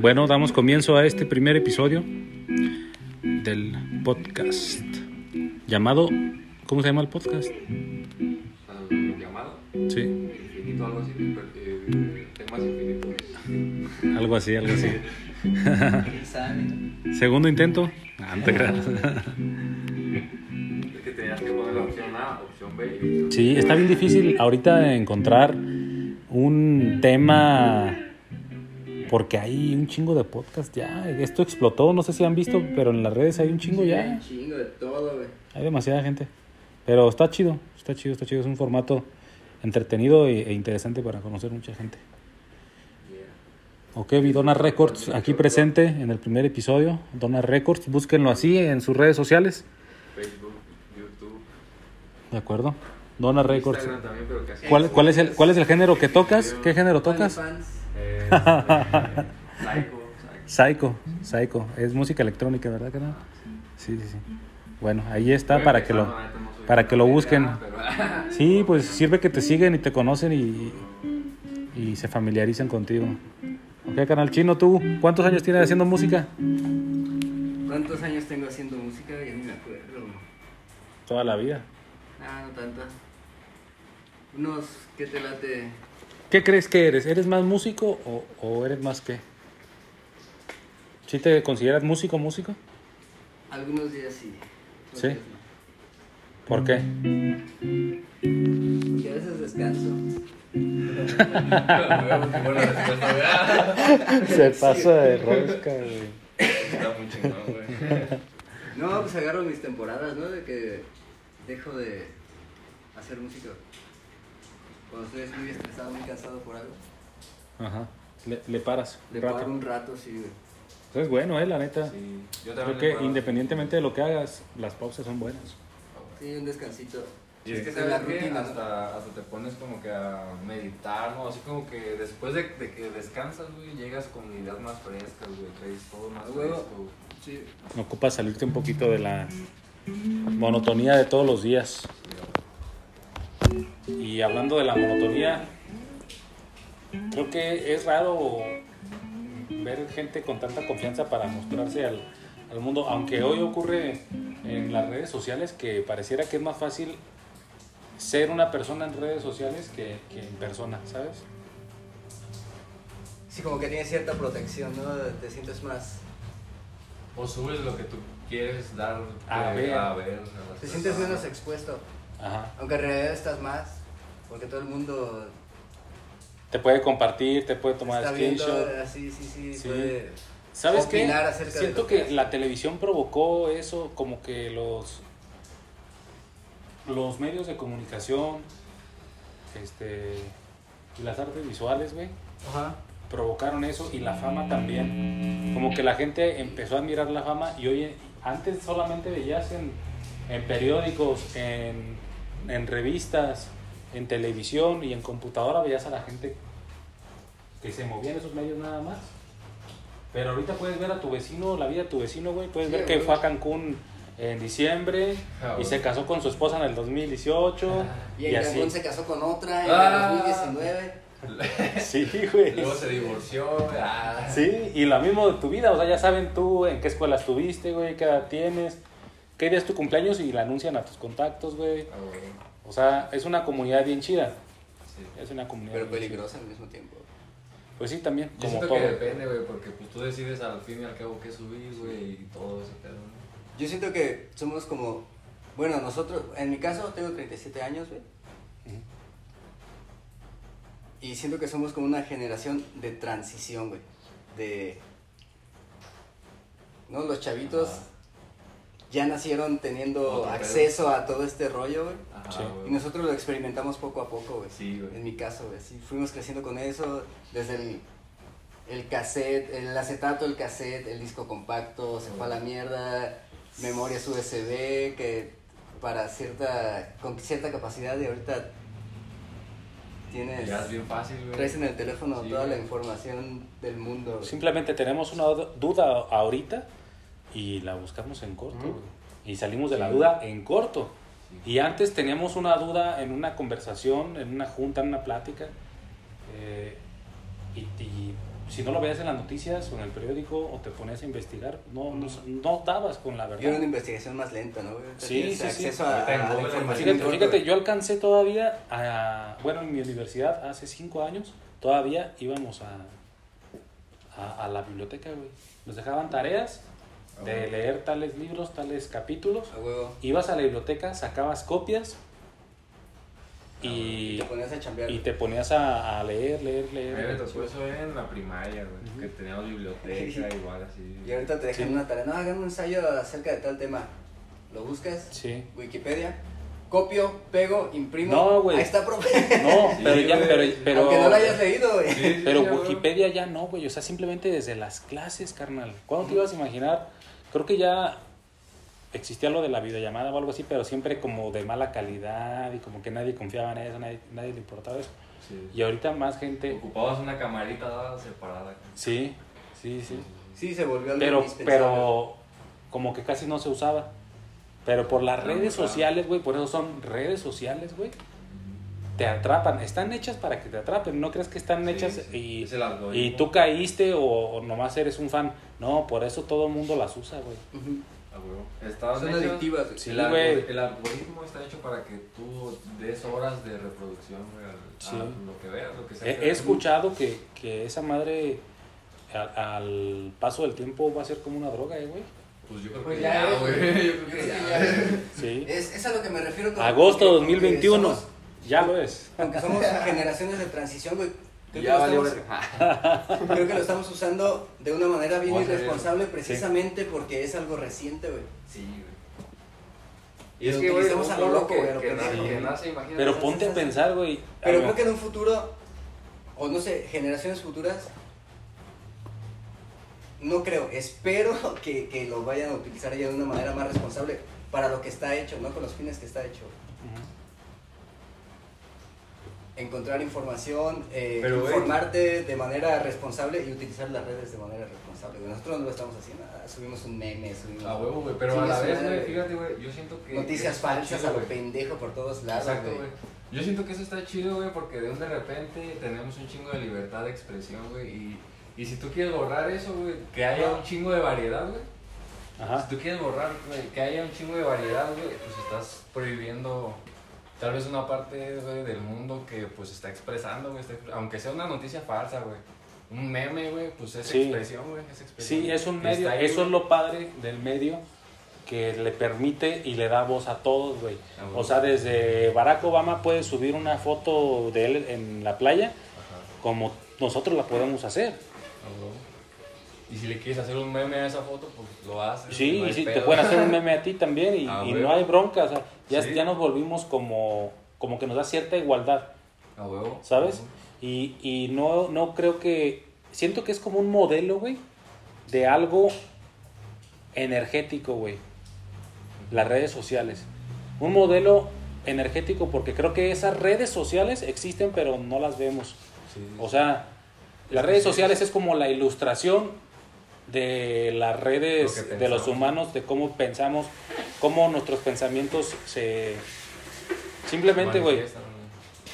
Bueno, damos comienzo a este primer episodio del podcast llamado ¿Cómo se llama el podcast? llamado Sí, infinito, algo así, eh, temas infinitos. algo así, algo así. Segundo intento. Ah, te creas. Es que tenías que poner la opción A, opción B y opción Sí, está bien difícil ahorita encontrar un tema porque hay un chingo de podcast ya. Esto explotó, no sé si han visto, pero en las redes hay un chingo Sí, ya. Un chingo de todo, güey. Hay demasiada gente. Pero está chido, está chido, está chido. Es un formato entretenido e, e interesante para conocer mucha gente. Ok, vi Dona Records aquí presente en el primer episodio. Dona Records, búsquenlo así en sus redes sociales. Facebook, YouTube, De acuerdo. Dona Records. También, pero casi. ¿Cuál, cuál, es el, ¿Cuál es el género que tocas? ¿Qué género tocas? Eh, este, Psycho, Psycho. Psycho, Psycho. Es música electrónica, ¿verdad, canal? Sí, sí, sí. Bueno, ahí está Voy para que lo, no soy para que lo idea, busquen. pero- Sí, pues sirve que te siguen y te conocen y, y se familiarizan contigo. Ok, canal chino, ¿tú cuántos años tienes haciendo música? ¿Cuántos años tengo haciendo música? Ya ni me acuerdo. Toda la vida. Ah, no tanto. Unos, ¿qué te late? ¿Qué crees que eres? ¿Eres más músico o, o eres más qué? ¿Sí te consideras músico, músico? Algunos días sí. otros ¿Sí? días no. ¿Por qué? Porque a veces descanso. Se pasa de rosca, güey. Está muy chingón, güey. No, pues agarro mis temporadas, ¿no? De que dejo de hacer música. Cuando estoy muy estresado, muy cansado por algo. Ajá. Le, le paras Le rato. paro un rato, sí, güey. Eso es bueno, eh, la neta. Sí, yo Creo también que le puedo- independientemente de lo que hagas, las pausas son buenas. Sí, un descansito. Y es que Sí. se La que rutina, ¿no? hasta, hasta te pones como que a meditar, ¿no? Así como que después de, de que descansas, güey, llegas con ideas más frescas, güey, traes todo más A huevo. fresco. Sí. Ocupas salirte un poquito de la monotonía de todos los días. Y hablando de la monotonía, creo que es raro ver gente con tanta confianza para mostrarse al, al mundo, aunque hoy ocurre en las redes sociales que pareciera que es más fácil ser una persona en redes sociales que, que en persona, ¿sabes? Sí, como que tiene cierta protección, ¿no? Te sientes más... O subes lo que tú quieres dar A ver. a ver. a Te sientes menos expuesto. Ajá. Aunque en realidad estás más. Porque todo el mundo Te puede compartir, te puede tomar está viendo screenshot. así, sí, sí. Sí. puede ¿Sabes qué? Siento que la televisión provocó eso, como que los los medios de comunicación, este, y las artes visuales, güey, Ajá. provocaron eso y la fama también. Como que la gente empezó a admirar la fama y hoy antes solamente veías en, en periódicos, en, en revistas, en televisión y en computadora veías a la gente que se movía en esos medios nada más. Pero ahorita puedes ver a tu vecino, la vida de tu vecino, güey. Puedes Sí, ver que güey. fue a Cancún en diciembre Ah, y se casó con su esposa en el 2018 Y y, en. Cancún se casó con otra en Ah. el 2019. Sí, güey. luego se divorció, ah. Sí, y lo mismo de tu vida, o sea, ya saben tú en qué escuela estuviste, güey, qué edad tienes, qué día es tu cumpleaños y la anuncian a tus contactos, güey. Ah. O sea, es una comunidad bien chida. Sí. Es una comunidad. Pero peligrosa al mismo tiempo. Pues sí, también, Yo como siento todo. que depende, güey, porque pues tú decides al fin y al cabo qué subir, güey, y todo ese pedo, ¿no? Yo siento que somos como. Bueno, nosotros, en mi caso, tengo 37 años, güey. Ujú. Y siento que somos como una generación de transición, güey. De. ¿No? Los chavitos. Ya nacieron teniendo Otro pedo. acceso a todo este rollo, güey. Sí. Y nosotros lo experimentamos poco a poco, güey. Sí, güey. En mi caso, güey. Sí, fuimos creciendo con eso. Desde el, el cassette, el acetato, el cassette, el disco compacto, se fue a la mierda. Memorias USB que para cierta, con cierta capacidad y ahorita tienes, Ya es bien fácil, güey. traes en el teléfono Sí, toda la información del mundo. Simplemente tenemos una duda ahorita y la buscamos en corto, güey. Y salimos de la duda en corto. Sí. Y antes teníamos una duda en una conversación, en una junta, en una plática. Eh, y, y si no lo veías en las noticias o en el periódico o te ponías a investigar, no, no, no dabas con la Yo era verdad. una investigación más lenta, ¿no? Sí, sí, sí. a, a la información. Fíjate, fíjate, yo alcancé todavía a, bueno, en mi universidad hace cinco años, todavía íbamos a, a, a la biblioteca, güey. Nos dejaban tareas de leer tales libros, tales capítulos. A huevo. Ibas a la biblioteca, sacabas copias y, Te ponías a chambear. y te ponías a, a leer, leer, A mí me leer. tocó eso en la primaria, güey. Que teníamos biblioteca igual así. Y ahorita te dejan Sí. una tarea. No, hagan un ensayo acerca de tal tema. Lo buscas, Sí. Wikipedia, copio, pego, imprimo. No, güey. Ahí está, profe. No, Sí, pero ya, pero, pero, Aunque no lo hayas leído, güey. Sí, sí, pero. Wikipedia ya no, güey. O sea, simplemente desde las clases, carnal. ¿Cuándo te ibas a imaginar? Creo que ya existía lo de la videollamada o algo así, pero siempre como de mala calidad y como que nadie confiaba en eso, nadie, nadie le importaba eso. Sí. Y ahorita más gente. Ocupabas una camarita separada. Sí, sí, sí. Sí, se volvió algo Pero, pero como que casi no se usaba. Pero por las redes sociales, güey, por eso son redes sociales, güey. Te atrapan, están hechas para que te atrapen, no crees que están hechas sí. y, Es el algoritmo. y tú caíste o, o nomás eres un fan. No, por eso todo el mundo las usa, güey. A huevo. Estaban Son adictivas. güey. Sí, el, el algoritmo está hecho para que tú des horas de reproducción, Sí. a lo que veas, lo que sea. He, he escuchado que, que esa madre al, al paso del tiempo va a ser como una droga, eh, güey. Pues yo creo Pues que ya ya, es, güey. Yo creo que que ya. Sí. Es, es a lo que me refiero con Agosto que- 2021, con que ya lo es. somos- Aunque somos generaciones de transición, güey. Creo, Ya que lo estamos, creo que lo estamos usando de una manera bien Vamos irresponsable precisamente porque es algo reciente, güey. Sí, güey. Y lo utilizamos a lo loco, que, güey, lo que, que nace. Pero ponte a pensar, güey. Pero creo que en un futuro, o no sé, generaciones futuras, no creo, espero que, que lo vayan a utilizar ya de una manera más responsable para lo que está hecho, no con los fines que está hecho. Encontrar información, eh, Pero, informarte de manera responsable y utilizar las redes de manera responsable. Nosotros no lo estamos haciendo, ah, subimos un meme, subimos A huevo, güey. Pero a la vez, güey, fíjate, güey, yo siento que. noticias falsas chido, a lo pendejo por todos lados. Güey. Yo siento que eso está chido, güey, porque de un de repente tenemos un chingo de libertad de expresión, güey. Y, y si tú quieres borrar eso, güey, que haya un chingo de variedad, güey. Ajá. Si tú quieres borrar, güey, que haya un chingo de variedad, güey, pues estás prohibiendo tal vez una parte, güey, del mundo que pues está expresando, güey, está aunque sea una noticia falsa, güey. Un meme, güey, pues es Sí. expresión, güey, es expresión. Sí, es un medio, ahí, eso es lo padre del medio que le permite y le da voz a todos, güey. Ah, O sea, desde Barack Obama puede subir una foto de él en la playa Ajá. como nosotros la podemos hacer. Ah. Y si le quieres hacer un meme a esa foto, pues lo haces. Sí, no y sí, te pueden hacer un meme a ti también y, Ah, no hay bronca. O sea, ya, Sí. ya nos volvimos como, como que nos da cierta igualdad, A huevo. ¿sabes? Y, y no, no creo que... Siento que es como un modelo, güey, de algo energético, güey. Las redes sociales. Un modelo energético porque creo que esas redes sociales existen pero no las vemos. Sí, O sea, las redes sociales es como la ilustración de las redes de los humanos, de cómo pensamos, cómo nuestros pensamientos se... Simplemente, güey,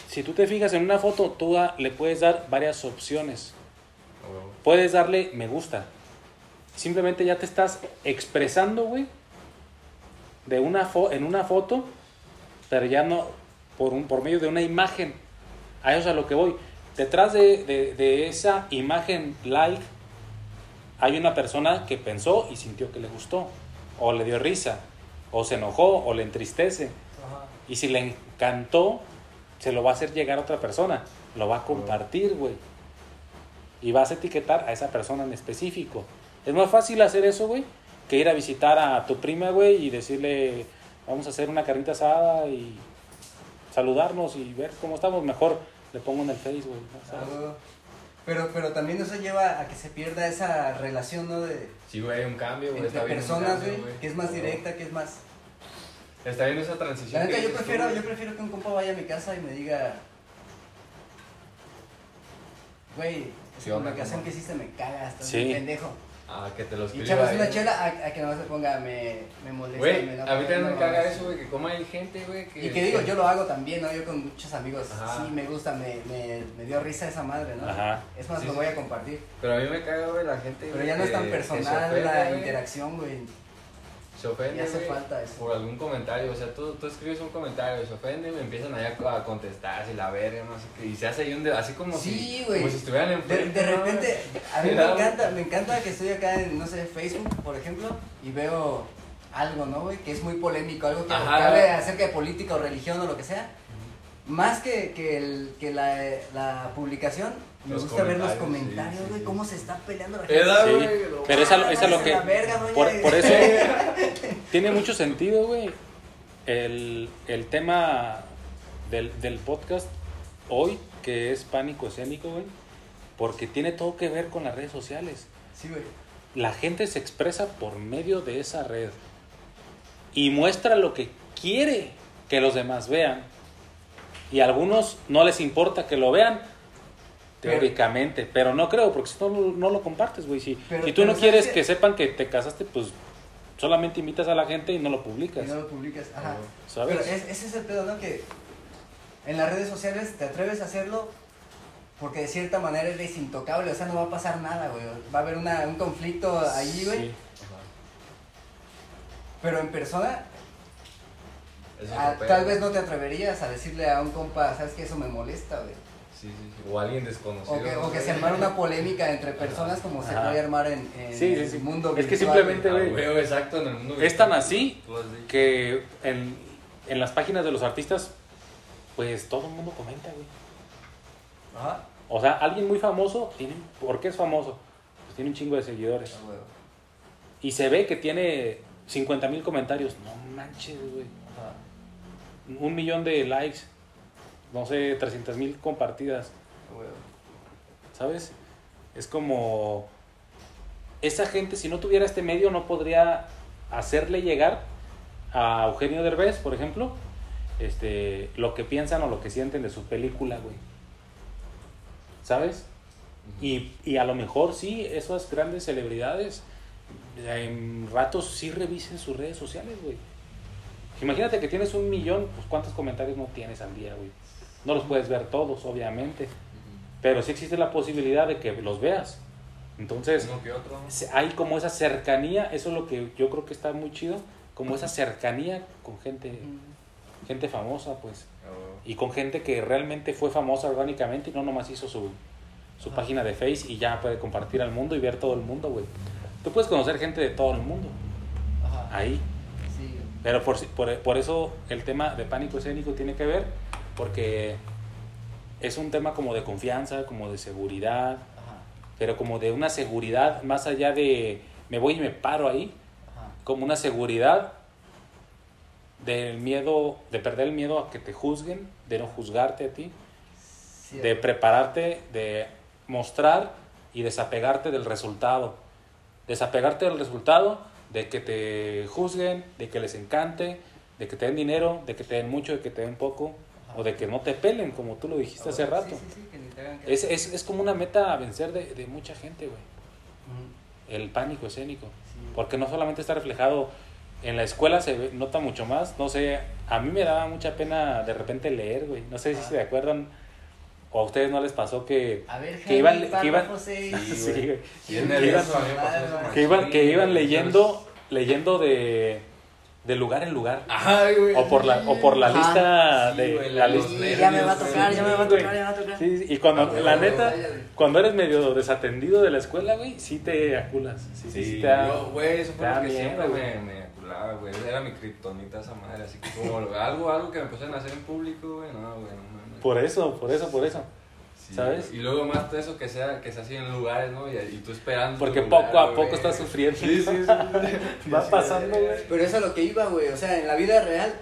si tú te fijas en una foto, tú da- le puedes dar varias opciones. Puedes darle me gusta. Simplemente ya te estás expresando, güey, de una fo- en una foto, pero ya no por, un, por medio de una imagen. A eso es a lo que voy. Detrás de, de- de esa imagen like hay una persona que pensó y sintió que le gustó, o le dio risa, o se enojó, o le entristece. Y si le encantó, se lo va a hacer llegar a otra persona. Lo va a compartir, güey. Y vas a etiquetar a esa persona en específico. Es más fácil hacer eso, güey, que ir a visitar a tu prima, güey, y decirle, vamos a hacer una carnita asada y saludarnos y ver cómo estamos. Mejor le pongo en el Face, güey. ¿no? ¿Sabes? Ah, güey. Pero, pero también eso lleva a que se pierda esa relación, ¿no? De, Sí, güey, hay un cambio, güey. entre personas, güey, que es más directa, que es más... Está bien esa transición. La neta, yo tú, prefiero, yo prefiero que un compa vaya a mi casa y me diga... Güey, ¿Qué esa publicación compa? que hiciste me caga, estás Sí. pendejo. A que te lo Y echarnos una chela a, a que no se ponga, me, me molesta. Güey, me a mí también me caga eso, güey, que como hay gente, güey, que... Y que digo, yo lo hago también, ¿no? Yo con muchos amigos, Ajá. sí, me gusta, me, me, me dio risa esa madre, ¿no? Ajá. Es más, Sí, lo sí. voy a compartir. Pero a mí me caga, güey, la gente, Pero ya no es tan personal ofende, la interacción, güey. Se ofende, hace falta eso. por algún comentario, o sea, tú, tú escribes un comentario, se ofenden, me empiezan allá a contestar, si la verga, no sé qué, y se hace ahí un de, así como Sí, si, como si estuvieran en De, de repente, a mí me encanta, me encanta que estoy acá en, no sé, Facebook, por ejemplo, y veo algo, ¿no, güey? Que es muy polémico, algo que hable acerca de política o religión o lo que sea. Más que, que, el, que la, la publicación, me Los gusta ver los comentarios, comentarios, sí, güey, sí. cómo se está peleando la gente. ¿Verdad, Sí, güey? pero esa, esa es lo que... verga, doña. Por, por eso tiene mucho sentido, güey, el, el tema del, del podcast hoy, que es pánico escénico, güey, porque tiene todo que ver con las redes sociales. Sí, güey. La gente se expresa por medio de esa red y muestra lo que quiere que los demás vean. Y a algunos no les importa que lo vean, teóricamente, pero no creo, porque si no, lo- no lo compartes, güey. Si, Pero- si tú no ¿sabes quieres que sepan que te casaste, pues solamente invitas a la gente y no lo publicas. Y no lo publicas, ajá. ¿Sabes? Pero es- ese es el pedo, ¿no? Que en las redes sociales te atreves a hacerlo porque de cierta manera eres intocable, o sea, no va a pasar nada, güey. Va a haber una, un conflicto ahí, güey. Sí. Pero en persona, ah, tal vez no te atreverías a decirle a un compa, ¿sabes que Eso me molesta, güey. Sí, sí, sí. O alguien desconocido. O que, o que güey. se armara una polémica entre personas como se puede armar en, en Sí, sí, sí. el mundo Es que simplemente, Ah, güey. güey, exacto, en el mundo Es tan así dicho. que en, en las páginas de los artistas, pues todo el mundo comenta, güey. Ajá. O sea, alguien muy famoso, tiene, ¿por qué es famoso? Pues tiene un chingo de seguidores. Ah, güey. Y se ve que tiene 50 mil comentarios. No manches, güey. Ajá. Un millón de likes. No sé, 300 mil compartidas. ¿Sabes? Es como... Esa gente, si no tuviera este medio, no podría hacerle llegar a Eugenio Derbez, por ejemplo, este, lo que piensan o lo que sienten de su película, güey. ¿Sabes? Y, y a lo mejor sí, esas grandes celebridades en ratos sí revisen sus redes sociales, güey. Imagínate que tienes un millón, pues cuántos comentarios no tienes al día, güey. No los puedes ver todos, obviamente, pero sí existe la posibilidad de que los veas. Entonces, otro. hay como esa cercanía, eso es lo que yo creo que está muy chido, como esa cercanía con gente, gente famosa, pues, güey. y con gente que realmente fue famosa orgánicamente y no nomás hizo su, su página de Face y ya puede compartir al mundo y ver todo el mundo, güey. Tú puedes conocer gente de todo el mundo Ajá. ahí, Sí, pero por, si- por, por eso el tema de pánico escénico tiene que ver, porque es un tema como de confianza, como de seguridad, Ajá. pero como de una seguridad más allá de me voy y me paro ahí, Ajá. como una seguridad del miedo, de perder el miedo a que te juzguen, de no juzgarte a ti, Sí, de prepararte, de mostrar y desapegarte del resultado. Desapegarte del resultado, de que te juzguen, de que les encante, de que te den dinero, de que te den mucho, de que te den poco, o de que no te pelen, como tú lo dijiste hace rato. sí, sí, que. Es, es, es como una meta a vencer de, de mucha gente, güey. El pánico escénico. Sí. Porque no solamente está reflejado en la escuela, se ve- nota mucho más. No sé, a mí me daba mucha pena de repente leer, güey. No sé si Ah. se acuerdan o a ustedes no les pasó que, A ver, que iban, que iban, Que iban- que iban, que iban Sí, leyendo, leyendo de, de lugar en lugar. Ay, güey. O por la, o por la Ajá. lista Sí, de güey, la lista. Sí, ya me va a tocar, ya me va a tocar, ya me va a tocar. Sí, sí, y cuando, Ah, la güey, neta, güey. cuando eres medio desatendido de la escuela, güey, sí te aculas. Sí, sí, sí te da- yo, güey, eso fue lo que siempre güey. me, me aculaba, güey. Era mi kriptonita esa madre, así que como algo, algo que me pusieran a hacer en público, güey, no, güey, no mames. Por eso, por eso, por eso. Sí, ¿sabes? Y luego más de eso que sea, que sea así en lugares, ¿no? Y, y tú esperando. Porque lugar, poco a güey. poco estás sufriendo. Sí, sí, sí. Va pasando, güey. Pero eso es lo que iba, güey. O sea, en la vida real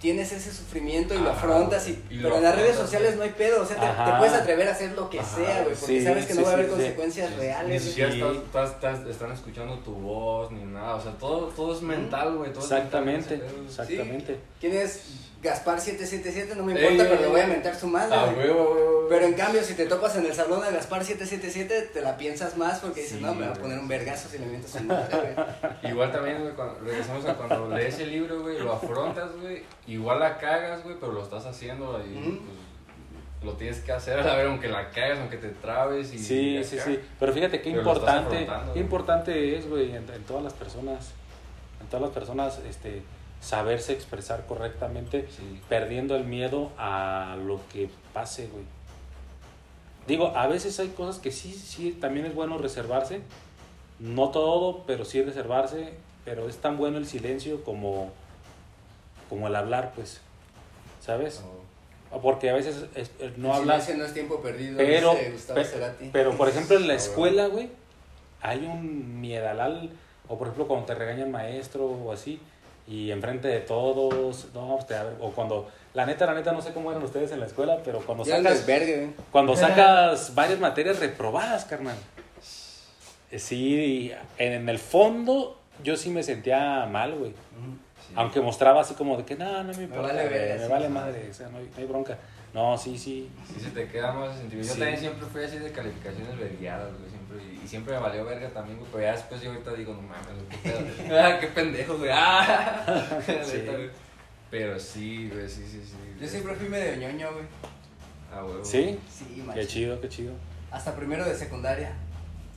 tienes ese sufrimiento y lo Ajá, afrontas. Y, y lo pero en las redes sociales no hay pedo. O sea, te, puedes atrever a hacer lo que Ajá, sea, güey. Porque sí, sabes que no va a haber sí, consecuencias Ni reales. güey. siquiera Sí. estás, estás, estás- están escuchando tu voz ni nada. O sea, todo, todo es mental, güey. todo es mental, Exactamente, exactamente. Tienes Gaspar 777, no me importa, ey, pero le voy a mentar su madre. Ah, güey. huevo, huevo. Pero en cambio, si te topas en el salón de Gaspar 777, te la piensas más porque dices, Sí, no, me va a poner un vergazo si le mientas su madre, güey. Igual también, cuando, regresamos a cuando lees el libro, güey, lo afrontas, güey, igual la cagas, güey, pero lo estás haciendo y pues lo tienes que hacer a la vez, aunque la cagas, aunque te trabes y... Sí, y sí, sí. Pero fíjate qué Pero importante, qué importante es, güey, en, en todas las personas, en todas las personas, este, saberse expresar correctamente, Sí. perdiendo el miedo a lo que pase, güey. Digo, a veces hay cosas que sí, sí, también es bueno reservarse. No todo, pero sí reservarse. Pero es tan bueno el silencio como, como el hablar, pues. ¿Sabes? No. Porque a veces es- es- no El hablas. no es tiempo perdido, Pero, dice pe- Cerati. pero por ejemplo en la escuela, güey, hay un miedalal, o por ejemplo cuando te regaña el maestro o así, y enfrente de todos, no, pues, te abre- o cuando, la neta, la neta, no sé cómo eran ustedes en la escuela, pero cuando Ya sacas, desvergue, güey. cuando sacas varias materias reprobadas, carnal. Eh, Sí, en, en el fondo yo sí me sentía mal, güey. Sí. Aunque mostraba así como de que no, no me importa, vale güey, verga, me vale madre, o sea, no hay, no hay bronca. No, sí, sí. Sí se te queda más sentimiento. Yo Sí. también siempre fui así de calificaciones vergueadas, güey, siempre, y, siempre me valió verga también, güey, pero ya después yo ahorita digo, no mames, güey, qué pedo. ah, qué pendejo, güey, ah. Sí. Güey. Pero sí, güey, sí, sí, sí. Yo siempre fui medio ñoño, güey. Ah, huevo. ¿Sí? Sí, Qué machín. chido, qué chido. Hasta primero de secundaria.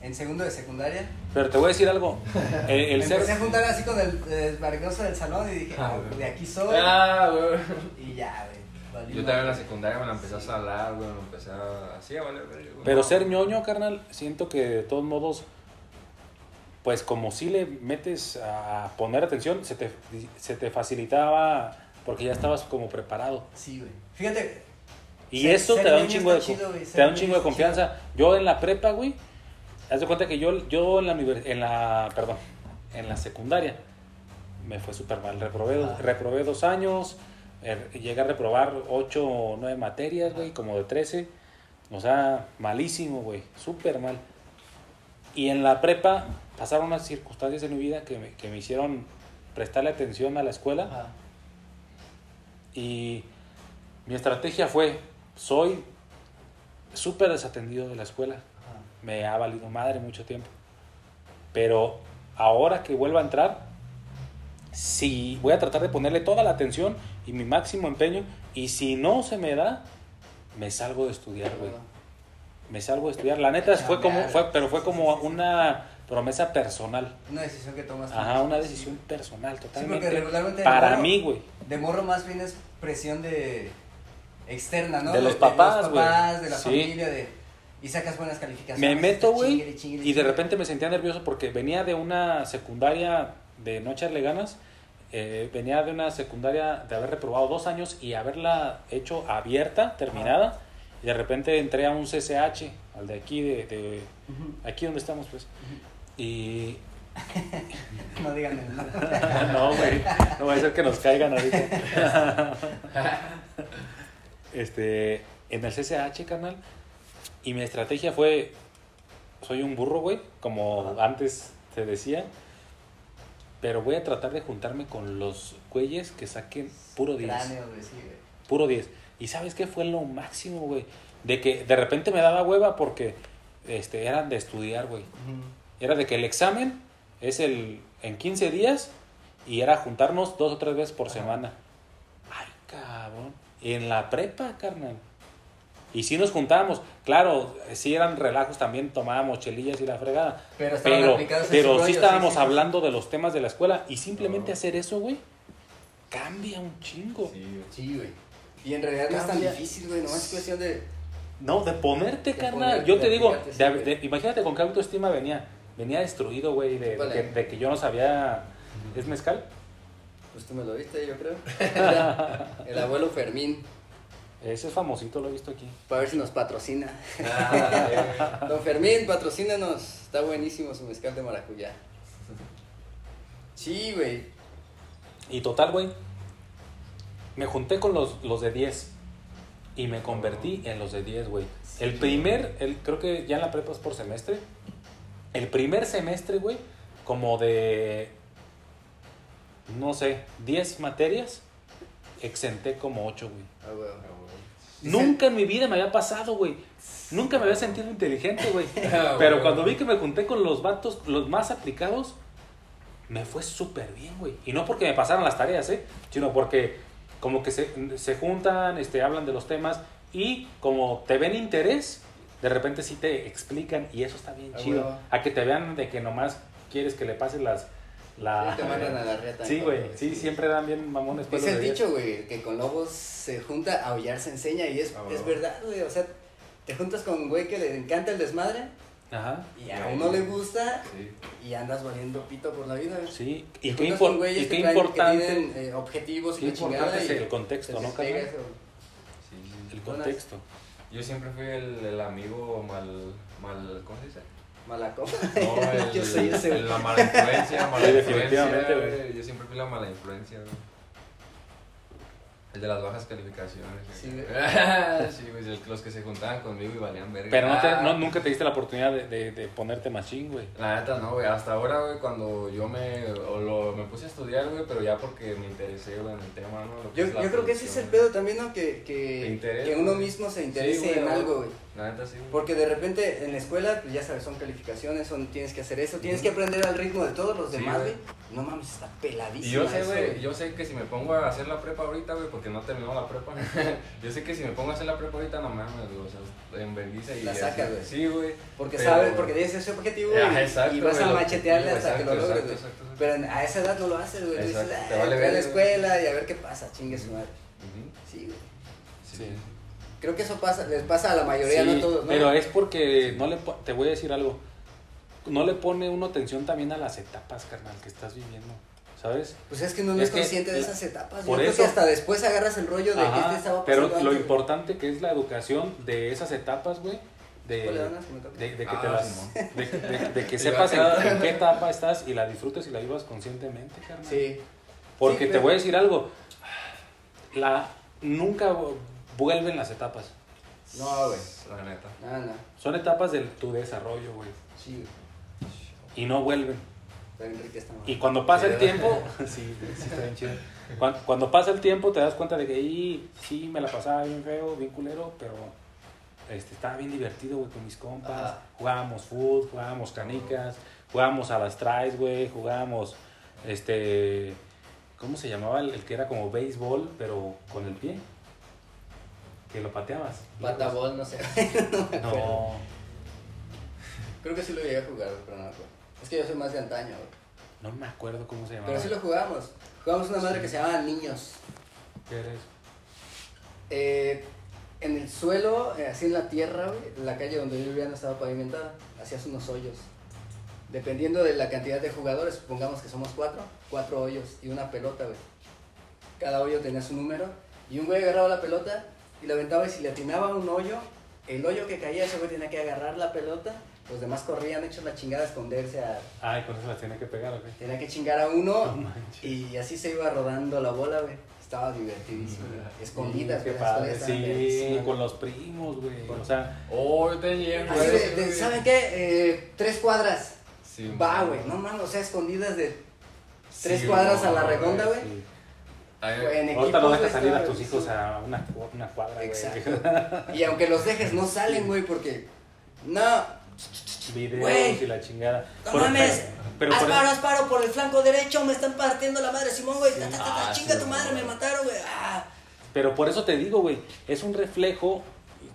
En segundo de secundaria. Pero te voy a decir algo. El, el me ser, empecé a juntar así con el desbargoso del salón y dije, Ah, "Ah, de aquí soy. Ah, güey. Y ya, güey. Yo también en la secundaria me la empecé a salar, güey, me empecé a... Así a valer verga, güey. pero ser ñoño, carnal, siento que de todos modos, pues como si le metes a poner atención, se te, se te facilitaba porque ya estabas como preparado. Sí, güey. Fíjate, Y Ser- eso ser te da un chingo de, chido, güey, te da un chingo de confianza. Yo en la prepa, güey, haz de cuenta que yo, yo en la en la, perdón, en la secundaria me fue súper mal. Reprobé, dos- Ah. reprobé dos años, er- llegué a reprobar ocho o nueve materias, güey, como de 13. O sea, malísimo, güey, súper mal. Y en la prepa pasaron unas circunstancias en mi vida que me, que me hicieron prestarle atención a la escuela. ajá, Y mi estrategia fue, soy súper desatendido de la escuela. Me ha valido madre mucho tiempo. Pero ahora que vuelva a entrar, sí voy a tratar de ponerle toda la atención y mi máximo empeño. Y si no se me da, me salgo de estudiar, güey. Me salgo de estudiar. La neta fue como, fue, pero fue Sí, como sí, sí, sí. una promesa personal. Una decisión que tomas. Ajá, una decisión personal, Sí, totalmente. porque regularmente para morro- mí, güey. De morro más bien es presión de externa, ¿no? De los papás, de, los papás, de la güey. Sí. familia, de y sacas buenas calificaciones. Me meto, güey, y de repente me sentía nervioso porque venía de una secundaria de no echarle ganas, eh, venía de una secundaria de haber reprobado dos años y haberla hecho abierta, terminada, y de repente entré a un CCH, al de aquí, de, aquí donde estamos, pues, y... No digan no, güey, no va a ser que nos caigan ahorita. este, en el CCH, carnal, y mi estrategia fue, soy un burro, güey, como antes te decía, pero voy a tratar de juntarme con los güeyes que saquen puro 10. Cráneo, güey, sí, güey. Puro 10. ¿Y sabes qué fue lo máximo, güey? De que de repente me daba hueva porque este, eran de estudiar, güey. Era de que el examen es el en 15 días y era juntarnos dos o tres veces por semana. Ay, cabrón. En la prepa, carnal. Y sí nos juntábamos. Claro, sí eran relajos también, tomábamos chelillas y la fregada. Pero Pero, pero sí rollo, estábamos sí, sí, sí. hablando de los temas de la escuela y simplemente No. hacer eso, güey, cambia un chingo. Sí, güey. Y en realidad no es tan difícil, güey, nomás es cuestión de... No, de ponerte, De carnal. Yo te digo, de- de- imagínate con qué autoestima venía. Venía destruido, güey, Vale. de que yo no sabía. ¿Es mezcal? Pues tú me lo viste, yo creo. el abuelo Fermín, Ese es famosito, lo he visto aquí. para ver si nos patrocina. Ah, Don Fermín, patrocínanos. Está buenísimo su mezcal de maracuyá. Sí, güey. Y total, güey. Me junté con los, los de 10. Y me convertí en los de 10, güey. El primer, el, creo que ya en la prepa es por semestre. El primer semestre, güey, como de, no sé, 10 materias, exenté como 8, güey. Ah, huevo. Nunca en mi vida me había pasado, güey. Nunca me había sentido inteligente, güey. Ah, Pero güey. cuando vi que me junté con los vatos, los más aplicados, me fue súper bien, güey. Y no porque me pasaran las tareas, ¿eh? Sino porque como que se, se juntan, este, hablan de los temas y como te ven interés, de repente sí te explican y eso está bien Ah, chido. A que te vean de que nomás quieres que le pases las... La... Sí, te mandan a la reta. Sí, güey. Sí, siempre dan bien mamones. pues, los el dicho, güey, que con lobos se junta, aullar se enseña y es, Ah, es huevo. verdad, güey. O sea, te juntas con un güey que le encanta el desmadre Ajá. y a uno le gusta Sí. y andas valiendo pito por la vida, güey. Sí. Y qué, impor- y que qué traen- que importante... tienen eh, objetivos y qué chingada importante es y el contexto, te ¿no. Sí, sí. El contexto. Yo siempre fui el, el amigo mal, mal, ¿cómo se dice? Mala copa. No, el, Yo soy ese, güey. la mala influencia, mala Sí, influencia, güey. Yo siempre fui la mala influencia, güey. El de las bajas calificaciones. Sí, güey. sí, güey, el- los que se juntaban conmigo y valían verga. Pero no te, Ah, no, nunca te diste la oportunidad de, de, de ponerte machín, güey. La neta no, güey. Hasta ahora, güey, cuando yo me, o lo, me puse a estudiar, güey, pero ya porque me interesé, güey, en el tema, ¿no? Yo, creo que ese es el pedo también, ¿no? Que, que, interesa, que uno mismo se Sí, interese güey, en güey. algo, güey. La neta sí, güey. Porque de repente en la escuela, pues ya sabes, son calificaciones, son, tienes que hacer eso, tienes que aprender al ritmo de todos los Sí, demás, güey. No mames, está peladísimo. Y yo sé, güey, yo sé que si me pongo a hacer la prepa ahorita, güey, porque no terminó la prepa, yo sé que si me pongo a hacer la prepa ahorita, no mames, güey, o sea, y La sacas, güey. Sí, güey. Porque Pero- sabes, porque tienes ese objetivo güey, Ajá, exacto, y vas güey, a machetearle hasta que lo logres, güey. Pero a esa edad no lo haces, güey. Dices, ah, te vale voy a la escuela y a ver qué pasa, chingue su madre. Sí, güey. Sí. Creo que eso pasa, les pasa a la mayoría, Sí, no a todos, ¿no? Pero es porque no le te voy a decir algo. No le pone uno atención también a las etapas, carnal, que estás viviendo. ¿Sabes? Pues es que no Es es, que consciente de esas etapas. Yo por creo eso- que hasta después agarras el rollo de que Ajá, este estaba pero lo antes, importante que es la educación de esas etapas, güey. De, ¿Cuál le dan las que de, de que Ah, te las, de, de- de que sepas en, qué etapa estás y la disfrutes y la vivas conscientemente, carnal. Sí. Porque Sí, te pero- voy a decir algo. La, nunca vuelven las etapas. No, güey. La neta. No, no. Son etapas de tu desarrollo, güey. Sí, güey. Y no vuelven. Está bien rica esta madre. Y cuando pasa el tiempo, sí, sí, está bien chido. Cuando, cuando pasa el tiempo te das cuenta de que "Y, sí, me la pasaba bien feo, bien culero, pero este, estaba bien divertido, güey, con mis compas. Ajá. Jugábamos fútbol, jugábamos canicas, jugábamos a las tries, güey, jugábamos, este, ¿cómo se llamaba el, el que era como béisbol, pero con el pie? Que lo pateabas. Patabol, no sé. No, Creo que sí lo llegué a jugar, pero no me acuerdo. Es que yo soy más de antaño, no me acuerdo cómo se llamaba. Pero sí lo jugamos. Jugamos una madre que se llamaba Niños. ¿Qué era eso? Eh, en el suelo, eh, así en la tierra, güey, la calle donde yo vivía no estaba pavimentada. Hacías unos hoyos. Dependiendo de la cantidad de jugadores, supongamos que somos cuatro, cuatro hoyos y una pelota, güey. Cada hoyo tenía su número. Y un güey agarraba la pelota y la aventaba y si le atinaba un hoyo, el hoyo que caía, ese güey tenía que agarrar la pelota. Los demás corrían hechos la chingada a esconderse, a, Ay, con eso las tenía que pegar, ¿ok? tenía que chingar a No uno. Y así se iba rodando la bola, güey. Estaba divertidísimo. güey. Escondidas, Sí, güey. qué las padre. escondidas estaban Sí, con los primos, güey. O sea, Oh, yo tenía, Así de, de, ¿saben qué? Eh, tres cuadras. Sí, Va, güey. No mames, o sea, escondidas de tres Sí, cuadras a la güey. redonda, güey. Ahorita no dejas salir a güey, tus hijos a una, una cuadra, güey. Exacto. Y aunque los dejes, no salen, güey, porque. No, Videos Güey. y la chingada. no Por- mames. Pero, pero haz por- el flanco derecho. Me están partiendo la madre, Simón, güey. Ta, ta, ta, ta, Ah, chinga sí, tu madre, güey. me mataron, güey. Ah. pero por eso te digo, güey, es un reflejo,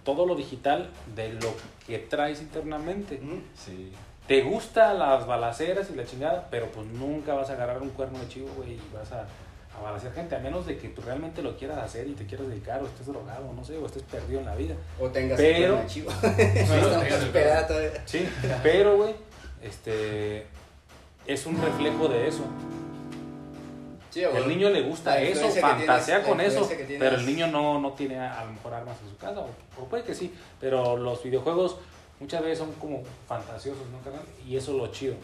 todo lo digital, de lo que traes internamente. Sí. Te gustan las balaceras y la chingada, pero pues nunca vas a agarrar un cuerno de chivo, güey, y vas a, a gente, a menos de que tú realmente lo quieras hacer y te quieras dedicar, o estés drogado, no sé, o estés perdido en la vida. O tengas Pero- chivo. Pero. Sí, pero, güey, este, es un reflejo de eso. Sí. El niño le gusta eso, fantasea tienes, con eso, pero el niño no, no tiene a, a lo mejor armas en su casa, o, o puede que sí, pero los videojuegos muchas veces son como fantasiosos, ¿no, carnal? Y eso es lo chido.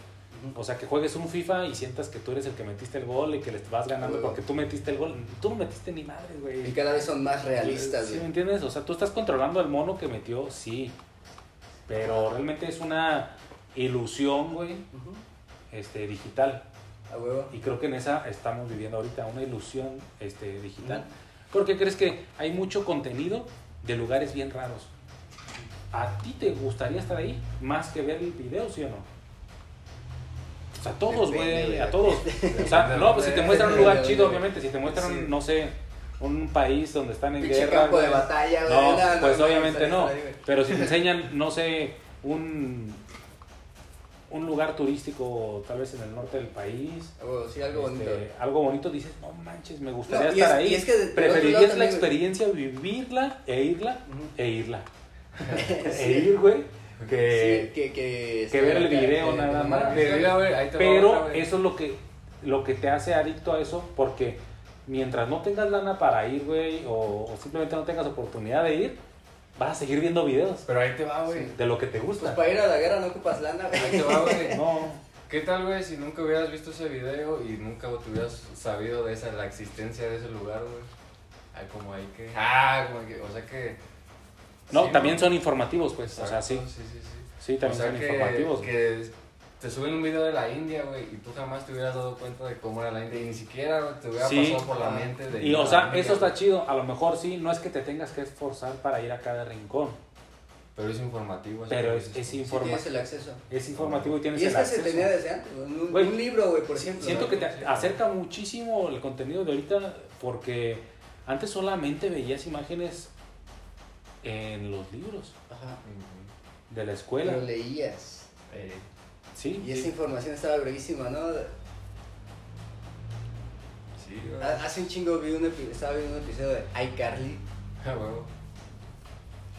O sea, que juegues un FIFA y sientas que tú eres el que metiste el gol y que les vas ganando porque tú metiste el gol. Tú no metiste ni madre, güey. Y cada vez son más realistas, ¿Sí me güey. entiendes? O sea, tú estás controlando al mono que metió, sí. Pero realmente es una ilusión, güey, este, digital. A huevo. Y creo que en esa estamos viviendo ahorita, una ilusión este, digital. ¿Por qué crees que hay mucho contenido de lugares bien raros? ¿A ti te gustaría estar ahí más que ver el video, sí o no? Sea, a todos, güey, a todos. O sea, no, pues si te muestran un lugar chido, obviamente, si te muestran, Sí. no sé, un país donde están en Pinche guerra. campo de batalla, güey. No, No, no, pues obviamente no. Pero si te enseñan, no sé, un, un lugar turístico, tal vez en el norte del país. Oh, sí, algo este, bonito. algo bonito, dices, no manches, me gustaría No, estar es- ahí. es que Preferirías la también, experiencia, vivirla e irla, e irla. E ir, güey, Sí, que, que, que, que ver el video nada más. Que Pero eso es lo que, lo que te hace adicto a eso, porque mientras no tengas lana para ir, güey, o, o simplemente no tengas oportunidad de ir, vas a seguir viendo videos Pero ahí te va, güey. de lo que te Pues gusta. para ir a la guerra no ocupas lana, güey. Ahí te va, güey. No, ¿Qué tal, güey, si nunca hubieras visto ese video y nunca te hubieras sabido de esa, la existencia de ese lugar, güey? Ay, como hay que... Ah, como que... O sea que... no, Sí, también ¿no? son informativos, pues, o sea, sí, Sí, sí, sí. sí, también o sea son que, informativos. güey. que te suben un video de la India, güey, y tú jamás te hubieras dado cuenta de cómo era la India y ni siquiera te hubiera Sí. pasado por la mente de Y ir a o la sea, India, eso está güey. chido, a lo mejor sí, no es que te tengas que esforzar para ir a cada rincón, Pero es informativo. así pero es, es, tú. Sí tienes el acceso. es informativo y tienes Y es el que se acceso. tenía desde antes, un, libro, güey, por ejemplo. Siento ¿no? que te acerca muchísimo el contenido de ahorita porque antes solamente veías imágenes en los libros Ajá. De la escuela. Pero leías. Eh, Sí, Y esa información estaba brevísima, ¿no? sí. Ha- Hace un chingo vi un, epi- estaba viendo un episodio de iCarly. Ah, huevo.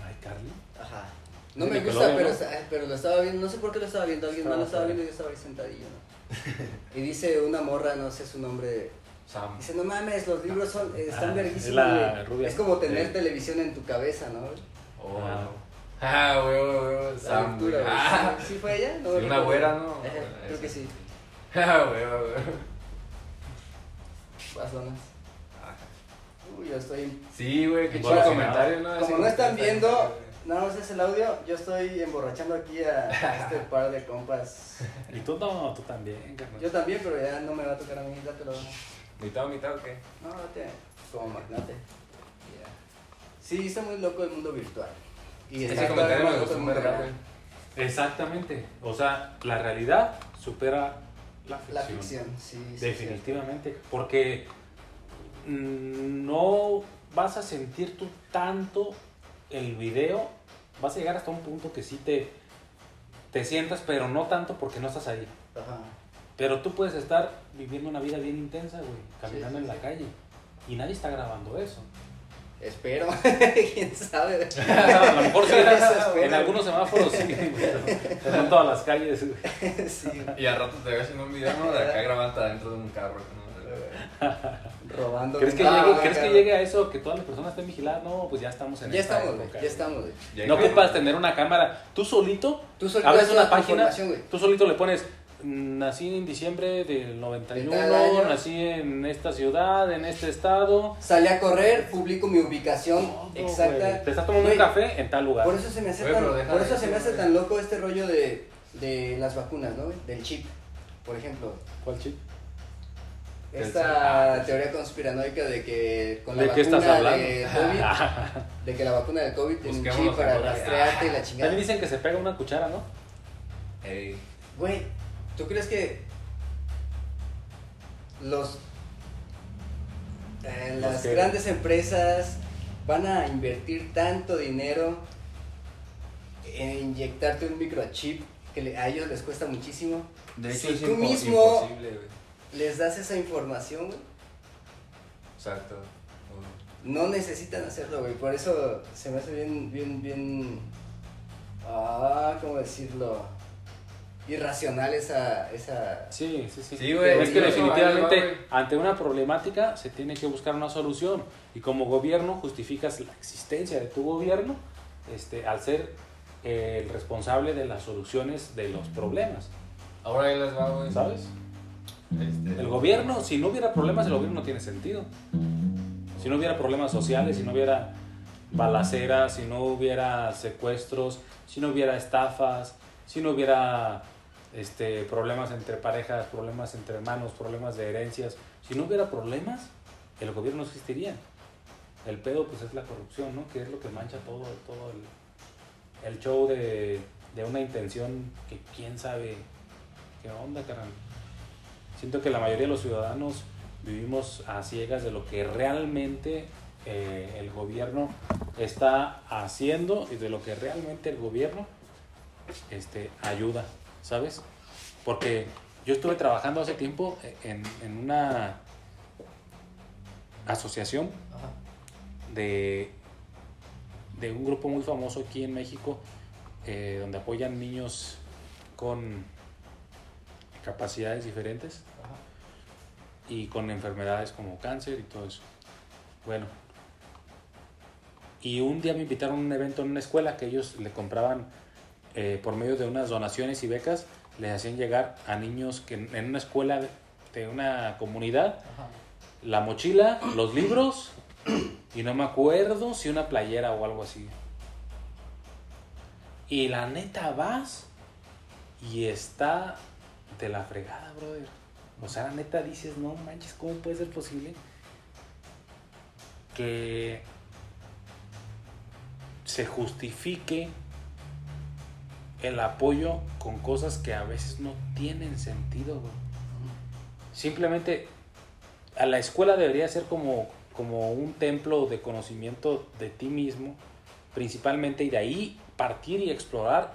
Ay, Carly. Ajá. No me gusta, pero, pero lo estaba viendo, no sé por qué lo estaba viendo, alguien más lo Estaba viendo y yo estaba ahí sentadillo, ¿no? Y dice una morra, no sé su nombre, Sam. dice, no mames, los libros son, eh, están Ah, verguísimos, es la güey". rubia. Es como tener Sí. televisión en tu cabeza, ¿no? Oh. Ah. Ah, huevo, huevo. La Sam. lectura. Ah, ¿Sí, fue ella? No, Sí, una güera, ¿no? Ajá, creo que sí. ah, huevo. Pasonas. Ajá. Uy, yo estoy... Sí, güey, qué chido comentario, Como no están viendo, nada más es el audio, yo estoy emborrachando aquí a, este par de compas. Y tú no, tú también. Yo también, pero ya no me va a tocar a mí, dátelo. ¿Mitad o mitad o qué? No, date como magnate. Sí, está muy loco el mundo virtual. Y Ese comentario me gustó güey. Exactamente. O sea, la realidad supera la ficción. La ficción, sí. sí, Definitivamente. Porque mm, no vas a sentir tú tanto el video. Vas a llegar hasta un punto que sí te, te sientas, pero no tanto porque no estás ahí. Ajá. Pero tú puedes estar viviendo una vida bien intensa, güey, caminando sí, en la calle. Y nadie está grabando eso. Espero. ¿Quién sabe? a lo mejor sí, en algunos semáforos sí, pero en todas las calles. güey. sí. Y al rato te ves en un video, ¿no? De acá grabando dentro de un carro. ¿no? Robando. ¿Crees que, Ah, llegue, ¿crees que llegue a eso, que todas las personas estén vigiladas? No, pues ya estamos en Ya esta estamos, güey. época, Ya estamos, güey. No ocupas tener una cámara. Tú solito Tú solito abres haces una página, tú solito le pones, "Mm, nací en diciembre del 91, De tal año". nací en esta ciudad, en este estado. Salí a correr, publico mi ubicación Todo, exacta. güey. Te estás tomando Güey, un café en tal lugar. Por eso se me hace Güey, tan, por eso se me hace tan loco este rollo de, de las vacunas, ¿no? Del chip, por ejemplo. ¿Cuál chip? Esta. Ah, teoría conspiranoica de que con la ¿De vacuna de COVID, de que la vacuna del COVID tiene un chip para rastrearte y la También chingada. dicen que se pega una cuchara, ¿no? Ey. Güey, ¿tú crees que los eh, las grandes empresas van a invertir tanto dinero en inyectarte un microchip que le- a ellos les cuesta muchísimo? De hecho, Si es tú mismo-. Les das esa información, güey. Exacto. No necesitan hacerlo, güey. Por eso se me hace bien, bien, bien. Ah, ¿cómo decirlo? Irracional esa. esa... Sí, sí, sí. Sí, güey, Es que definitivamente ahí va, güey. ante una problemática se tiene que buscar una solución. Y como gobierno justificas la existencia de tu gobierno este, al ser eh, el responsable de las soluciones de los problemas. Ahora ahí les va, güey. ¿Sabes? Este, El gobierno, si no hubiera problemas, el gobierno no tiene sentido. Si no hubiera problemas sociales, si no hubiera balaceras, si no hubiera secuestros, si no hubiera estafas, si no hubiera este, problemas entre parejas, problemas entre hermanos, problemas de herencias, si no hubiera problemas, el gobierno no existiría. El pedo pues es la corrupción, ¿no? Que es lo que mancha todo, todo el, el show de, de una intención que quién sabe qué onda, carnal. Siento que la mayoría de los ciudadanos vivimos a ciegas de lo que realmente eh, el gobierno está haciendo y de lo que realmente el gobierno este, ayuda, ¿sabes? Porque yo estuve trabajando hace tiempo en, en una asociación de, de un grupo muy famoso aquí en México, eh, donde apoyan niños con capacidades diferentes Ajá. y con enfermedades como cáncer y todo eso. Bueno, y un día me invitaron a un evento en una escuela que ellos le compraban eh, por medio de unas donaciones y becas, les hacían llegar a niños que en una escuela de- de una comunidad Ajá. la mochila, los libros y no me acuerdo si una playera o algo así. Y la neta vas y está de la fregada, brother. O sea, la neta dices, no manches, ¿cómo puede ser posible que se justifique el apoyo con cosas que a veces no tienen sentido? Simplemente a la escuela debería ser como, como un templo de conocimiento de ti mismo, principalmente, y de ahí partir y explorar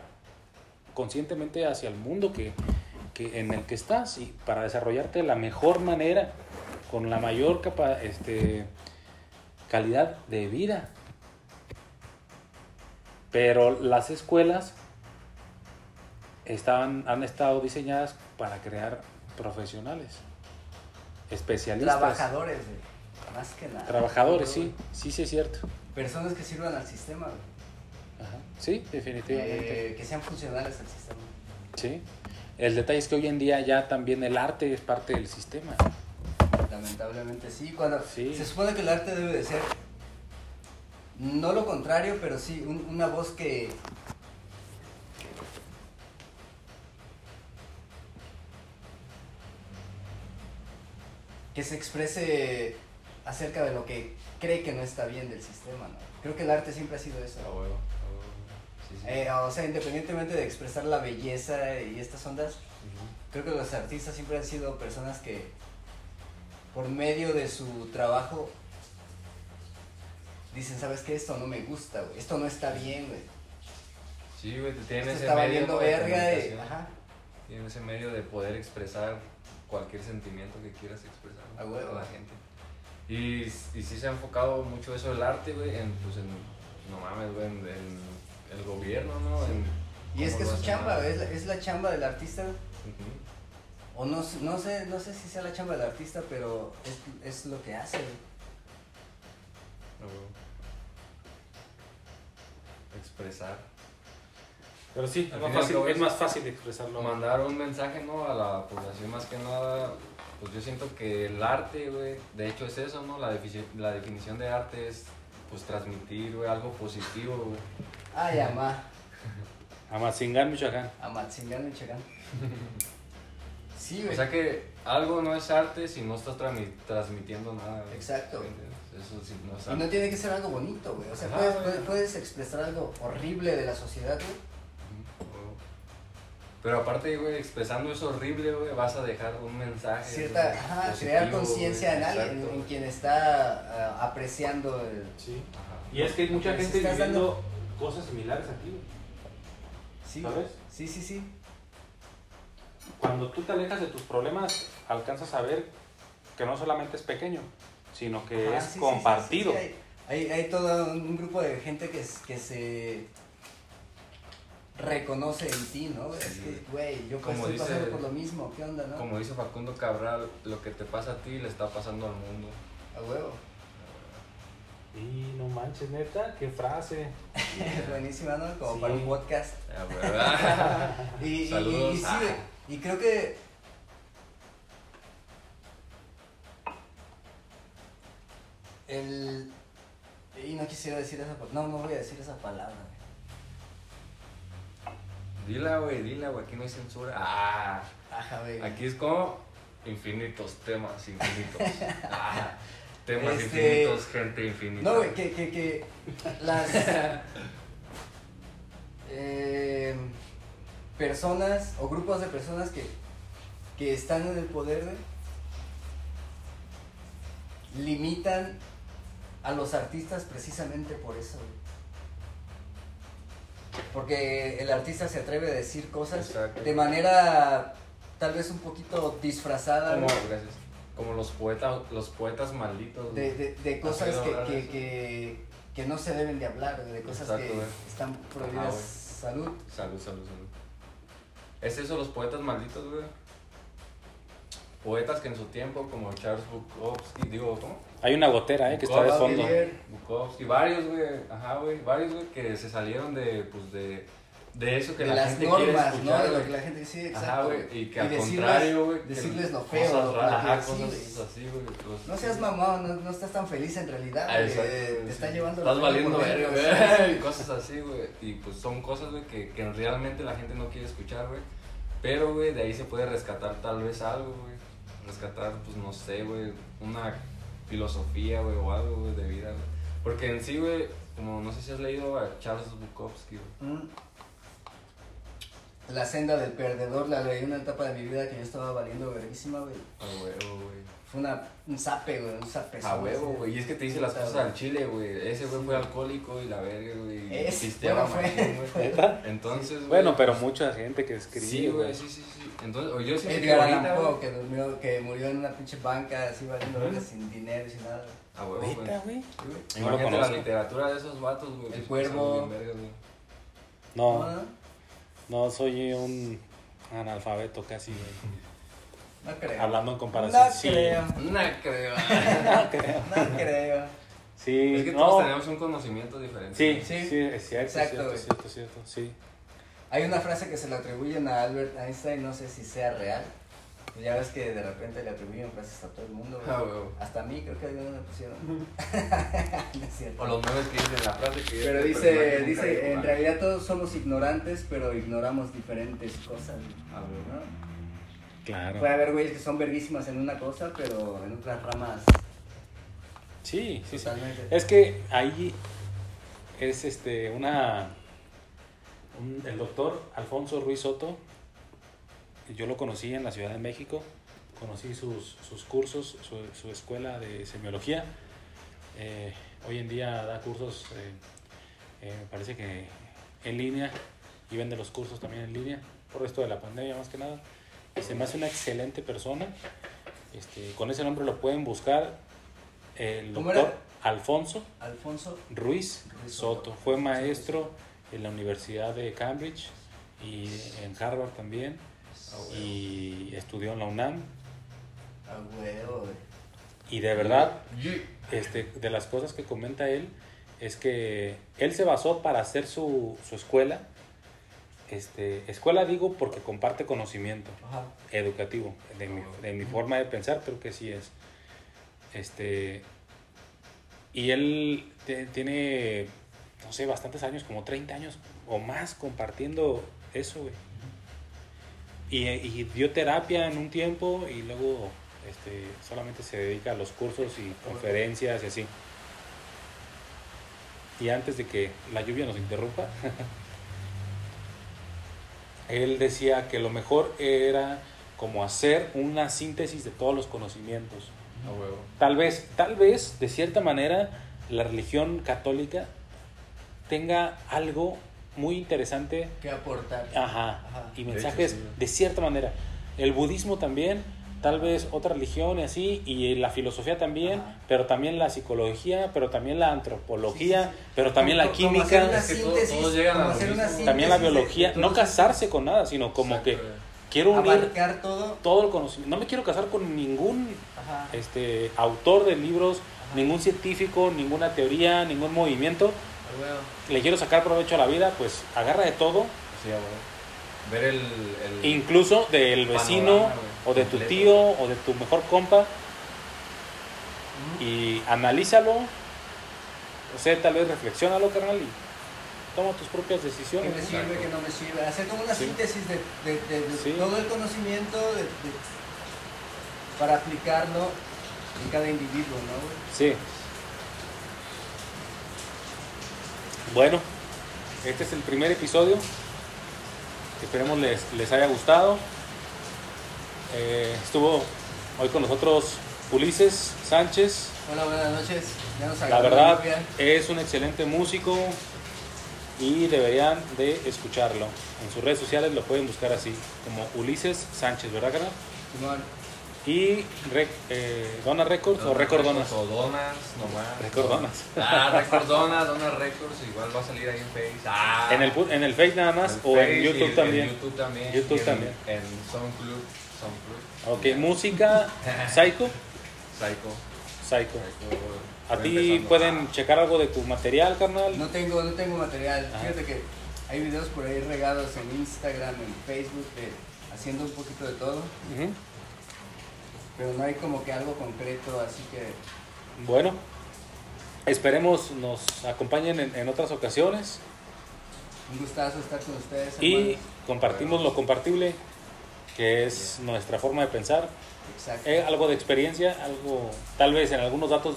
conscientemente hacia el mundo que, que- en el que estás y para desarrollarte de la mejor manera, con la mayor capa, este, calidad de vida. Pero las escuelas estaban, han estado diseñadas para crear profesionales, especialistas. Trabajadores, güey. Más que nada. Trabajadores, sí, sí, sí es cierto. Personas que sirvan al sistema, güey. Ajá. Sí, definitivamente. Eh, que sean funcionales al sistema. Sí. El detalle es que hoy en día ya también el arte es parte del sistema. Lamentablemente sí. Cuando Sí. se supone que el arte debe de ser no lo contrario, pero sí un- una voz que que se exprese acerca de lo que cree que no está bien del sistema, ¿no? Creo que el arte siempre ha sido eso. Sí, sí. Eh, o sea, independientemente de expresar la belleza y estas ondas, creo que los artistas siempre han sido personas que por medio de su trabajo dicen, ¿sabes qué? Esto no me gusta, güey. Esto no está bien, güey. Sí, güey, te tienen Esto ese está medio verga y... Ajá, Tienen ese medio de poder expresar cualquier sentimiento que quieras expresar. A huevo. la gente. Y, y sí se ha enfocado mucho eso del arte, güey, en, pues en, no mames, güey, en, en el gobierno, ¿no? En Y es que su chamba, es la, es la chamba del artista, o no, sé- no sé, no sé si sea la chamba del artista, pero es, es lo que hace, güey. Expresar. Pero sí, es más, fácil, es- más fácil expresarlo. Mandar un mensaje, ¿no? A la población más que nada, pues yo siento que el arte, güey, de hecho es eso, ¿no? La, defici- la definición de arte es, pues, transmitir, güey, algo positivo, güey. Ay, ama, Amatzingán, Michoacán. Amatzingán, Michoacán. Sí, O güey. sea que algo no es arte si no estás transmitiendo nada. güey. Exacto. Eso sí no es Y arte. no tiene que ser algo bonito, güey. O sea, Ajá, puedes, puedes, puedes expresar algo horrible de la sociedad, güey. Pero aparte, güey, expresando eso horrible, güey, vas a dejar un mensaje. Cierta, güey, ajá, positivo, crear conciencia en alguien, exacto. en, en quien está ah, apreciando el... Sí. Ajá. Y es que hay mucha gente viviendo cosas similares a ti. güey. Sí, ¿Sabes? Sí, sí, sí. Cuando tú te alejas de tus problemas, alcanzas a ver que no solamente es pequeño, sino que Ajá, es sí, sí, sí, compartido. sí, sí, Hay, hay, hay todo un grupo de gente que, es- que se reconoce en ti, ¿no? Es que, güey, yo Como estoy dice- pasando por lo mismo, ¿qué onda, no? Como dice Facundo Cabral, lo que te pasa a ti le está pasando al mundo. A huevo. Y no manches, neta, qué frase. Buenísima, ¿no? Como Sí. para un podcast. Ah. Y, y- y- Saludos. y sí, y creo que el y no quisiera decir esa palabra. No, no voy a decir esa palabra. Dila, güey, dila, güey, aquí no hay censura. Ah, Ajá, güey. aquí es como infinitos temas, infinitos. Ah, Temas Este- infinitos, gente infinita. No, güey, que, que, que las eh, personas o grupos de personas que, que están en el poder, güey, limitan a los artistas precisamente por eso, güey. Porque el artista se atreve a decir cosas Exacto. de manera tal vez un poquito disfrazada, Como. Como los poetas, los poetas malditos. de, de, de cosas que, que, que, que no se deben de hablar, de cosas Exacto, que están prohibidas. Salud. Salud, salud, salud. ¿Es eso los poetas malditos, güey? Poetas que en su tiempo, como Charles Bukowski, digo, ¿cómo? Hay una gotera, ¿eh? Que está de Bukowski, fondo. Bukowski, varios, güey, ajá, güey, varios, güey, que se salieron de, pues, de, de eso que de la las gente quiere normas, ¿no? escuchar, De lo que la gente dice, exacto. Ajá, güey, y que al decirles- contrario, güey. Decirles lo cosas feo, lo raras, ajá, sí, cosas así, güey. No seas mamón, no, no estás tan feliz en realidad, Ah, güey, Te güey, está sí. llevando Estás valiendo verga, güey. y Cosas así, güey. Y pues son cosas, güey, que, que realmente la gente no quiere escuchar, güey. Pero, güey, de ahí se puede rescatar tal vez algo, güey. Rescatar, pues no sé, güey, una filosofía, güey, o algo, güey, de vida, güey. Porque en sí, güey, como no sé si has leído a Charles Bukowski, güey. Mm. La senda del perdedor, la leí en una etapa de mi vida que yo estaba valiendo verguísima, güey. A huevo, güey. Fue una, un zape, güey, un zape. A huevo, güey. Y es que te dice las cosas al chile, güey. Ese güey fue alcohólico y la verga, güey. Es- pisteaba bueno, fue- machín, güey. ¿Neta? Entonces, güey. Bueno, pero mucha gente que escribe. Sí, güey, sí, sí, sí. Entonces, o yo que Edgar Allan Poe, que, durmió, que murió en una pinche banca, así valiendo verga, sin dinero y sin nada. A huevo, güey. Sí, Imagínate la literatura de esos vatos, güey. El pues, Cuervo. vergas, güey. No, No, no, soy un analfabeto casi, güey. no creo. Hablando en comparación. No sí. creo. No creo. No creo. No creo. Sí, es que no. todos tenemos un conocimiento diferente. Sí, Sí. sí, es cierto, Exacto, cierto, cierto, cierto, sí. Hay una frase que se le atribuyen a Albert Einstein, no sé si sea real. Ya ves que de repente le atribuyen frases a todo el mundo. Ah. Hasta a mí creo que algunos me pusieron. no es cierto. O los nueve que dicen la frase que Pero dice, dice, en realidad todos somos ignorantes, pero ignoramos diferentes cosas. Ah, huevo. ¿no? Claro. Puede haber güeyes que son verguísimas en una cosa, pero en otras ramas Sí, sí, sí. Es que ahí es este una un- el doctor Alfonso Ruiz Soto. Yo lo conocí en la Ciudad de México, conocí sus, sus cursos, su, su escuela de semiología. Eh, hoy en día da cursos, eh, eh, me parece que en línea y vende los cursos también en línea, por esto de la pandemia más que nada. Y se me hace una excelente persona. Este, con ese nombre lo pueden buscar. El ¿Cómo doctor era? Alfonso Alfonso, Ruiz Ruiz Soto. Soto. Fue maestro en la Universidad de Cambridge y en Harvard también. a huevo, Y estudió en la UNAM. a huevo, güey. Y de verdad, este, de las cosas que comenta él, es que él se basó para hacer su, su escuela. Este, escuela digo porque comparte conocimiento Ajá. educativo. De mi, de mi forma de pensar, creo que sí es. Este, y él te- tiene, no sé, bastantes años, como 30 años o más compartiendo eso, güey. Y, y dio terapia en un tiempo y luego este, solamente se dedica a los cursos y conferencias y así. Y antes de que la lluvia nos interrumpa, él decía que lo mejor era como hacer una síntesis de todos los conocimientos. Tal vez, tal vez, de cierta manera, la religión católica tenga algo muy interesante ¿Qué aportar? ajá, Ajá. y De mensajes hecho, sí. de cierta manera. El budismo también, tal vez otra religión y así, y la filosofía también, Ajá. pero también la psicología, pero también la antropología, Sí, sí, sí. pero también la Como- química, que todo- síntesis, también la biología, no casarse con nada, sino como Exacto, que quiero unir todo. todo el conocimiento. No me quiero casar con ningún Ajá. este, autor de libros, Ajá. ningún científico, ninguna teoría, ningún movimiento. Le quiero sacar provecho a la vida, pues agarra de todo, Sí. Ver el. el incluso del vecino Panorama, o de tu tío o de tu mejor compa y analízalo. O sea, tal vez reflexiónalo, carnal, y toma tus propias ¿Qué decisiones. me ¿no? sirve, Exacto. qué no me sirve? Hacer como una Sí. síntesis de, de- de- de Sí. todo el conocimiento de- de- para aplicarlo en cada individuo, ¿no? güey? Sí. Bueno, este es el primer episodio. Esperemos les, les haya gustado. Eh, estuvo hoy con nosotros Ulises Sánchez. Hola, buenas noches. Ya nos La verdad es un excelente músico y deberían de escucharlo. En sus redes sociales lo pueden buscar así, como Ulises Sánchez, ¿verdad, carnal? Y Rec- eh, Dona Records o Record Donas. O Donas, nomás. Record Donas. Ah, Record Donas, Donas Records, igual va a salir ahí en Face. Ah, En el, en el Face nada más en o en y YouTube también. YouTube también. YouTube y en- también. En SoundCloud. SoundCloud. Ok, música, Psycho, Psycho. Psycho. Psycho. A ti pueden Ah, checar algo de tu material, carnal. No tengo, no tengo material. Ajá. Fíjate que hay videos por ahí regados en Instagram, en Facebook, de haciendo un poquito de todo, Ujú. Pero no hay como que algo concreto, así que Bueno, esperemos nos acompañen en, en otras ocasiones un gustazo estar con ustedes. y hermanos. compartimos lo compartible, que es nuestra forma de pensar. Exacto. Eh, algo de experiencia, algo, tal vez en algunos datos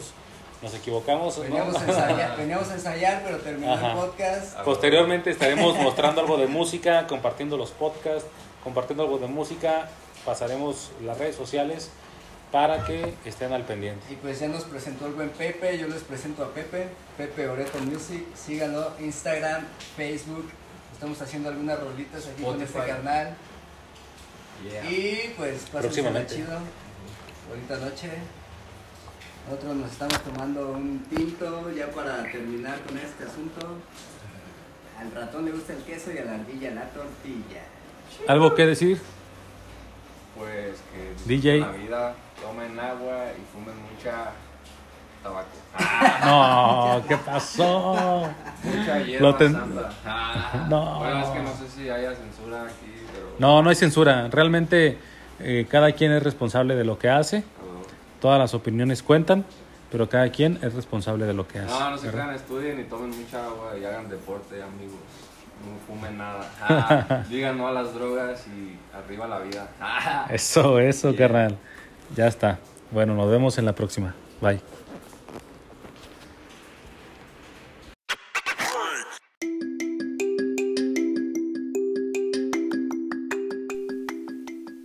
nos equivocamos. ¿no? Veníamos, a ensayar, veníamos a ensayar, pero terminó Ajá. el podcast. Posteriormente estaremos mostrando algo de música, compartiendo los podcasts, compartiendo algo de música, pasaremos las redes sociales para que estén al pendiente. Y pues ya nos presentó el buen Pepe, yo les presento a Pepe, Pepe Oreto Music, síganlo, Instagram, Facebook, estamos haciendo algunas rolitas aquí con este Spotify. carnal. Yeah. Y pues Próximamente. chido, bonita noche. Nosotros nos estamos tomando un tinto ya para terminar con este asunto. Al ratón le gusta el queso y a la ardilla la tortilla. ¿Algo que decir? Pues que DJ. la vida, tomen agua y fumen mucha tabaco. Ah, No, ¿qué pasó? mucha hierba ten- santa. Ah, No. Bueno, es que no sé si haya censura aquí, pero... No, no hay censura. Realmente eh, cada quien es responsable de lo que hace. Todas las opiniones cuentan, pero cada quien es responsable de lo que hace. No, no se crean, estudien y tomen mucha agua y hagan deporte, amigos. No fumen nada. Ah, digan no a las drogas y arriba la vida. Ah. Eso, eso, Yeah. carnal. Ya está. Bueno, nos vemos en la próxima. Bye.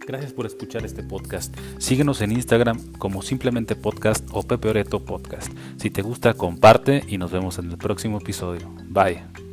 Gracias por escuchar este podcast. Síguenos en Instagram como simplemente podcast o Pepe Oreto Podcast. Si te gusta, comparte y nos vemos en el próximo episodio. Bye.